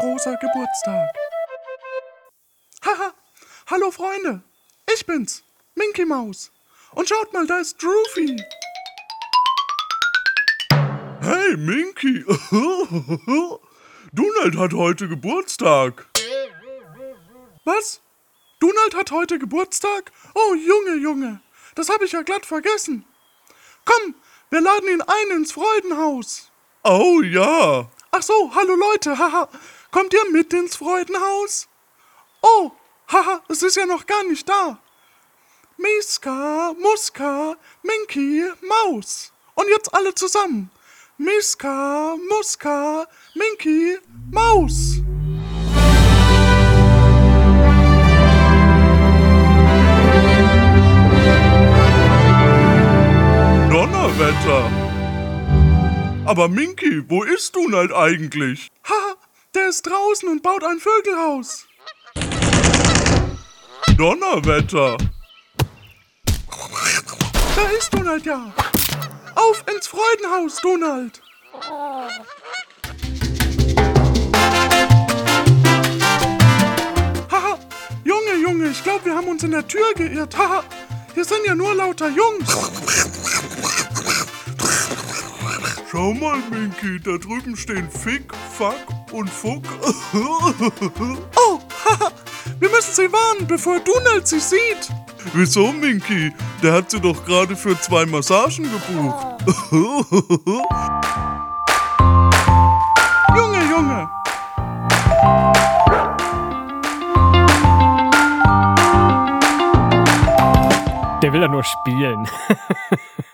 Großer Geburtstag. Haha, hallo Freunde, ich bin's, Minky Maus. Und schaut mal, da ist Droofy. Hey, Minky. Donald hat heute Geburtstag. Was? Donald hat heute Geburtstag? Oh, Junge, Junge, das habe ich ja glatt vergessen. Komm, wir laden ihn ein ins Freudenhaus. Oh ja. Ach so, hallo Leute, haha. Kommt ihr mit ins Freudenhaus? Oh, haha, es ist ja noch gar nicht da. Miska, Muska, Minky, Maus. Und jetzt alle zusammen. Miska, Muska, Minky, Maus. Donnerwetter. Aber Minky, wo ist Donald eigentlich? Haha, der ist draußen und baut ein Vögelhaus. Donnerwetter. Da ist Donald ja. Auf ins Freudenhaus, Donald. Haha, Junge, Junge, ich glaube, wir haben uns in der Tür geirrt. Haha, hier sind ja nur lauter Jungs. Schau mal, Minky, da drüben stehen Fick, Fuck und Fuck. Oh, haha, wir müssen sie warnen, bevor Donald sie sieht. Wieso, Minky? Der hat sie doch gerade für zwei Massagen gebucht. Junge, Junge. Der will ja nur spielen.